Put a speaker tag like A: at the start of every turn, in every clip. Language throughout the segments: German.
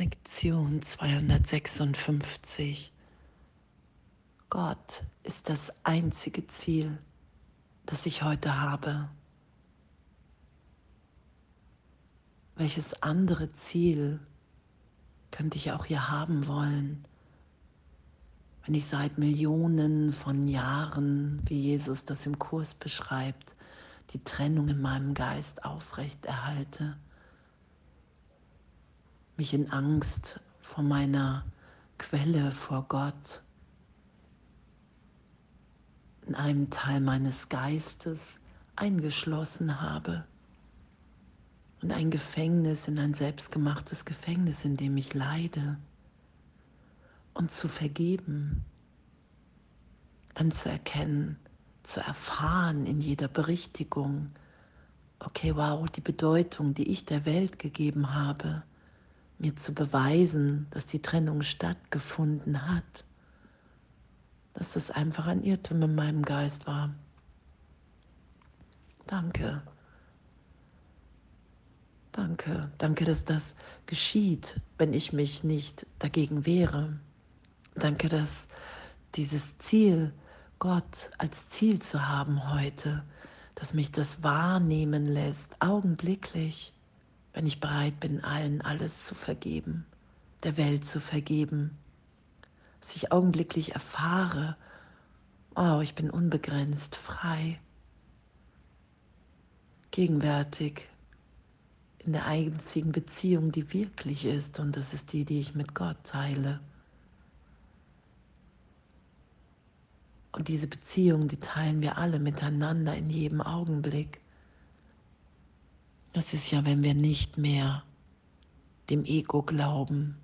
A: Lektion 256. Gott ist das einzige Ziel, das ich heute habe. Welches andere Ziel könnte ich auch hier haben wollen, wenn ich seit Millionen von Jahren, wie Jesus das im Kurs beschreibt, die Trennung in meinem Geist aufrecht erhalte? Mich in Angst vor meiner Quelle, vor Gott, in einem Teil meines Geistes eingeschlossen habe. Und ein Gefängnis, in ein selbstgemachtes Gefängnis, in dem ich leide. Und zu vergeben, anzuerkennen, zu erfahren in jeder Berichtigung, okay, wow, die Bedeutung, die ich der Welt gegeben habe, mir zu beweisen, dass die Trennung stattgefunden hat, dass das einfach ein Irrtum in meinem Geist war. Danke. Danke, danke, dass das geschieht, wenn ich mich nicht dagegen wehre. Danke, dass dieses Ziel, Gott als Ziel zu haben heute, dass mich das wahrnehmen lässt, augenblicklich, wenn ich bereit bin, allen alles zu vergeben, der Welt zu vergeben, dass ich augenblicklich erfahre, oh, ich bin unbegrenzt frei, gegenwärtig in der einzigen Beziehung, die wirklich ist, und das ist die, die ich mit Gott teile. Und diese Beziehung, die teilen wir alle miteinander in jedem Augenblick. Das ist ja, wenn wir nicht mehr dem Ego glauben,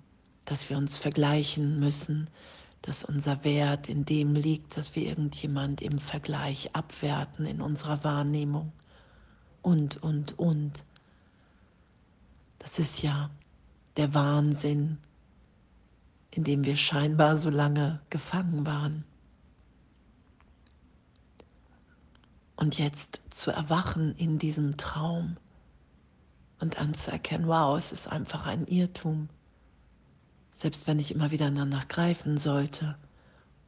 A: dass wir uns vergleichen müssen, dass unser Wert in dem liegt, dass wir irgendjemand im Vergleich abwerten in unserer Wahrnehmung und, und, und. Das ist ja der Wahnsinn, in dem wir scheinbar so lange gefangen waren. Und jetzt zu erwachen in diesem Traum und anzuerkennen, wow, es ist einfach ein Irrtum. Selbst wenn ich immer wieder danach greifen sollte,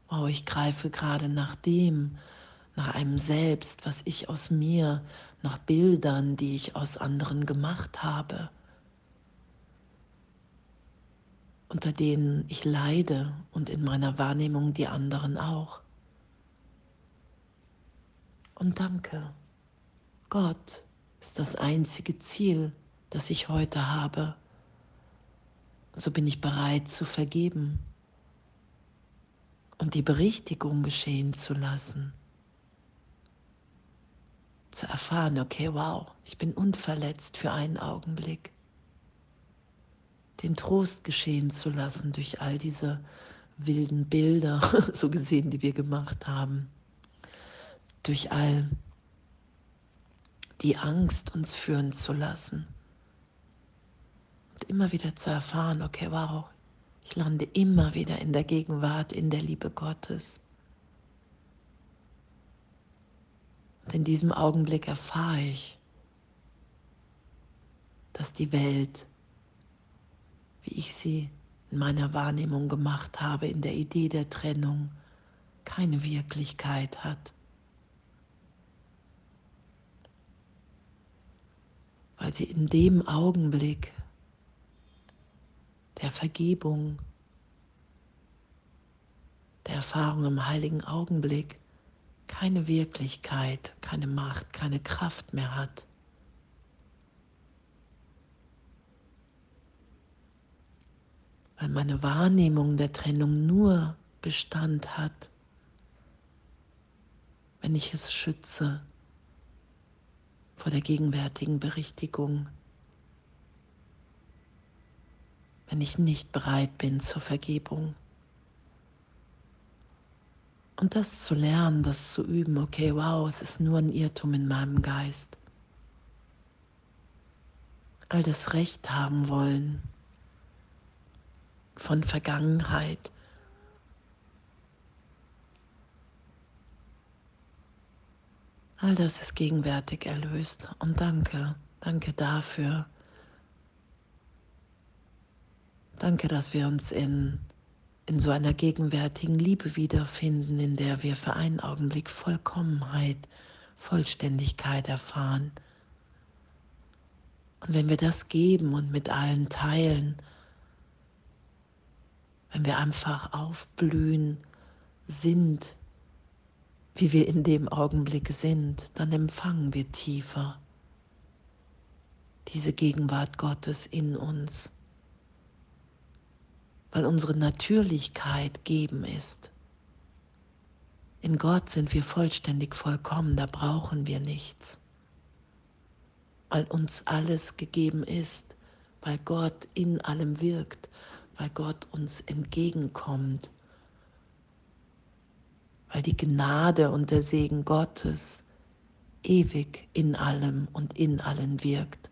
A: wow, ich greife gerade nach dem, nach einem Selbst, was ich aus mir, nach Bildern, die ich aus anderen gemacht habe, unter denen ich leide und in meiner Wahrnehmung die anderen auch. Und danke, Gott ist das einzige Ziel, das ich heute habe. So bin ich bereit zu vergeben und die Berichtigung geschehen zu lassen. Zu erfahren, okay, wow, ich bin unverletzt für einen Augenblick. Den Trost geschehen zu lassen durch all diese wilden Bilder, so gesehen, die wir gemacht haben. Durch all die Angst uns führen zu lassen. Und immer wieder zu erfahren, okay, wow, ich lande immer wieder in der Gegenwart, in der Liebe Gottes. Und in diesem Augenblick erfahre ich, dass die Welt, wie ich sie in meiner Wahrnehmung gemacht habe, in der Idee der Trennung, keine Wirklichkeit hat. Weil sie in dem Augenblick der Vergebung, der Erfahrung im heiligen Augenblick keine Wirklichkeit, keine Macht, keine Kraft mehr hat. Weil meine Wahrnehmung der Trennung nur Bestand hat, wenn ich es schütze vor der gegenwärtigen Berichtigung, wenn ich nicht bereit bin zur Vergebung. Und das zu lernen, das zu üben, okay, wow, es ist nur ein Irrtum in meinem Geist. All das Recht haben wollen von Vergangenheit, All das ist gegenwärtig erlöst und danke, danke dafür. Danke, dass wir uns in, in so einer gegenwärtigen Liebe wiederfinden, in der wir für einen Augenblick Vollkommenheit, Vollständigkeit erfahren. Und wenn wir das geben und mit allen teilen, wenn wir einfach aufblühen, sind, wie wir in dem Augenblick sind, dann empfangen wir tiefer diese Gegenwart Gottes in uns, weil unsere Natürlichkeit geben ist. In Gott sind wir vollständig vollkommen, da brauchen wir nichts, weil uns alles gegeben ist, weil Gott in allem wirkt, weil Gott uns entgegenkommt, weil die Gnade und der Segen Gottes ewig in allem und in allen wirkt.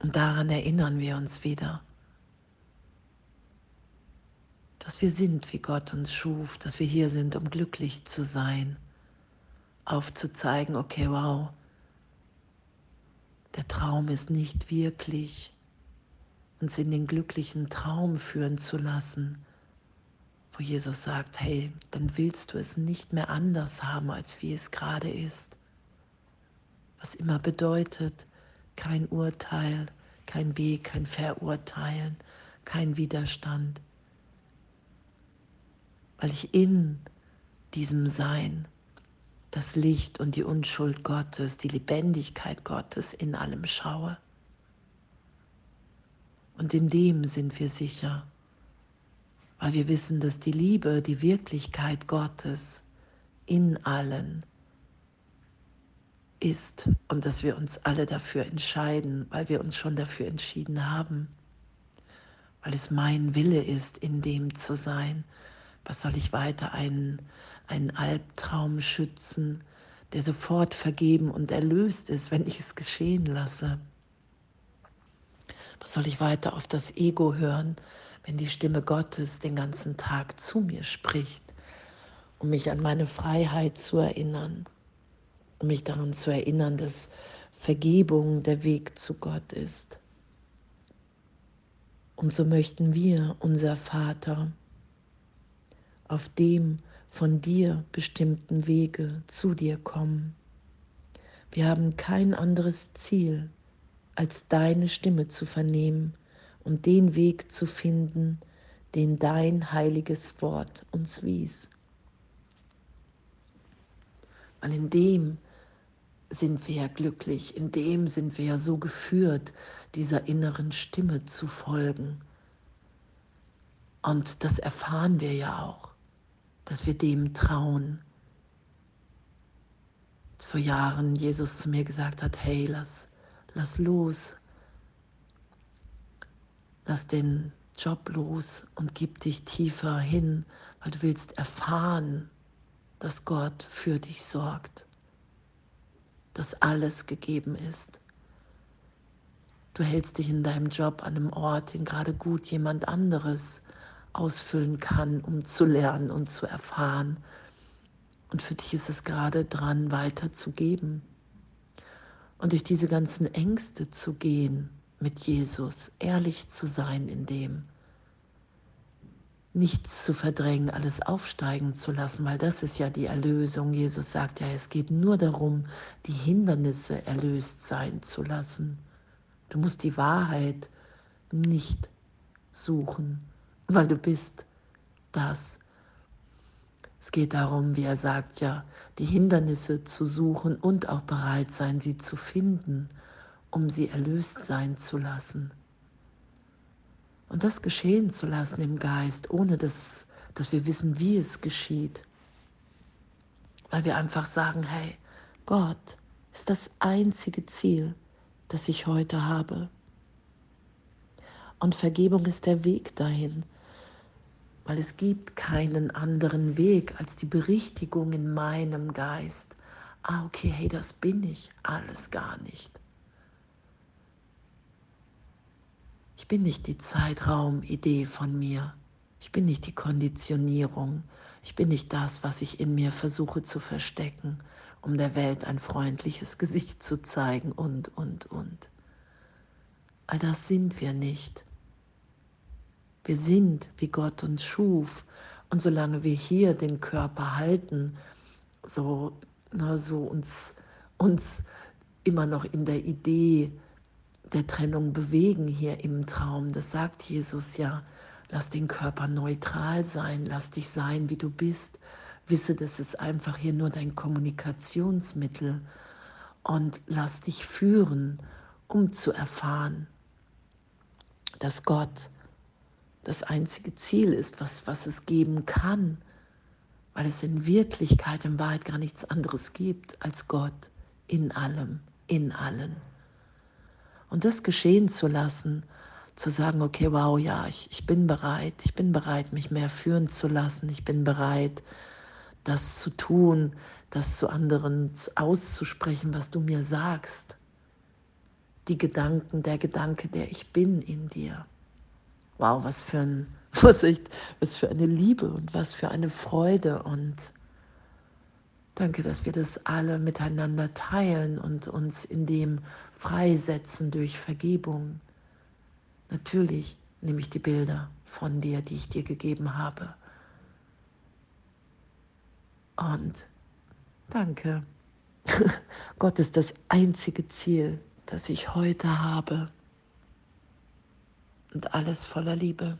A: Und daran erinnern wir uns wieder, dass wir sind, wie Gott uns schuf, dass wir hier sind, um glücklich zu sein, aufzuzeigen, okay, wow, der Traum ist nicht wirklich, uns in den glücklichen Traum führen zu lassen, wo Jesus sagt, hey, dann willst du es nicht mehr anders haben, als wie es gerade ist. Was immer bedeutet, kein Urteil, kein Weg, kein Verurteilen, kein Widerstand, weil ich in diesem Sein das Licht und die Unschuld Gottes, die Lebendigkeit Gottes in allem schaue. Und in dem sind wir sicher, weil wir wissen, dass die Liebe, die Wirklichkeit Gottes in allen ist und dass wir uns alle dafür entscheiden, weil wir uns schon dafür entschieden haben, weil es mein Wille ist, in dem zu sein. Was soll ich weiter einen, einen Albtraum schützen, der sofort vergeben und erlöst ist, wenn ich es geschehen lasse? Was soll ich weiter auf das Ego hören, wenn die Stimme Gottes den ganzen Tag zu mir spricht, um mich an meine Freiheit zu erinnern? um mich daran zu erinnern, dass Vergebung der Weg zu Gott ist. Und so möchten wir, unser Vater, auf dem von dir bestimmten Wege zu dir kommen. Wir haben kein anderes Ziel, als deine Stimme zu vernehmen und den Weg zu finden, den dein heiliges Wort uns wies. Weil in dem sind wir ja glücklich, in dem sind wir ja so geführt, dieser inneren Stimme zu folgen. Und das erfahren wir ja auch, dass wir dem trauen. Als vor Jahren Jesus zu mir gesagt hat, hey, lass, lass los, lass den Job los und gib dich tiefer hin, weil du willst erfahren, dass Gott für dich sorgt dass alles gegeben ist. Du hältst dich in deinem Job an einem Ort, den gerade gut jemand anderes ausfüllen kann, um zu lernen und zu erfahren. Und für dich ist es gerade dran, weiterzugeben. Und durch diese ganzen Ängste zu gehen mit Jesus, ehrlich zu sein in dem, nichts zu verdrängen, alles aufsteigen zu lassen, weil das ist ja die Erlösung. Jesus sagt ja, es geht nur darum, die Hindernisse erlöst sein zu lassen. Du musst die Wahrheit nicht suchen, weil du bist das. Es geht darum, wie er sagt, ja, die Hindernisse zu suchen und auch bereit sein, sie zu finden, um sie erlöst sein zu lassen. Und das geschehen zu lassen im Geist, ohne dass, dass wir wissen, wie es geschieht. Weil wir einfach sagen, hey, Gott ist das einzige Ziel, das ich heute habe. Und Vergebung ist der Weg dahin, weil es gibt keinen anderen Weg als die Berichtigung in meinem Geist. Ah, okay, hey, das bin ich alles gar nicht. Ich bin nicht die Zeitraumidee von mir. Ich bin nicht die Konditionierung. Ich bin nicht das, was ich in mir versuche zu verstecken, um der Welt ein freundliches Gesicht zu zeigen und, und, und. All das sind wir nicht. Wir sind, wie Gott uns schuf. Und solange wir hier den Körper halten, so, na, so uns, uns immer noch in der Idee der Trennung bewegen hier im Traum, das sagt Jesus ja, lass den Körper neutral sein, lass dich sein, wie du bist. Wisse, das ist einfach hier nur dein Kommunikationsmittel und lass dich führen, um zu erfahren, dass Gott das einzige Ziel ist, was, was es geben kann, weil es in Wirklichkeit, in Wahrheit gar nichts anderes gibt als Gott in allem, in allen. Und das geschehen zu lassen, zu sagen, okay, wow, ja, ich, ich bin bereit, ich bin bereit, mich mehr führen zu lassen, ich bin bereit, das zu tun, das zu anderen auszusprechen, was du mir sagst. Die Gedanken, der Gedanke, der ich bin in dir. Wow, was für ein, was was für eine Liebe und was für eine Freude und danke, dass wir das alle miteinander teilen und uns in dem freisetzen durch Vergebung. Natürlich nehme ich die Bilder von dir, die ich dir gegeben habe. Und danke. Gott ist das einzige Ziel, das ich heute habe. Und alles voller Liebe.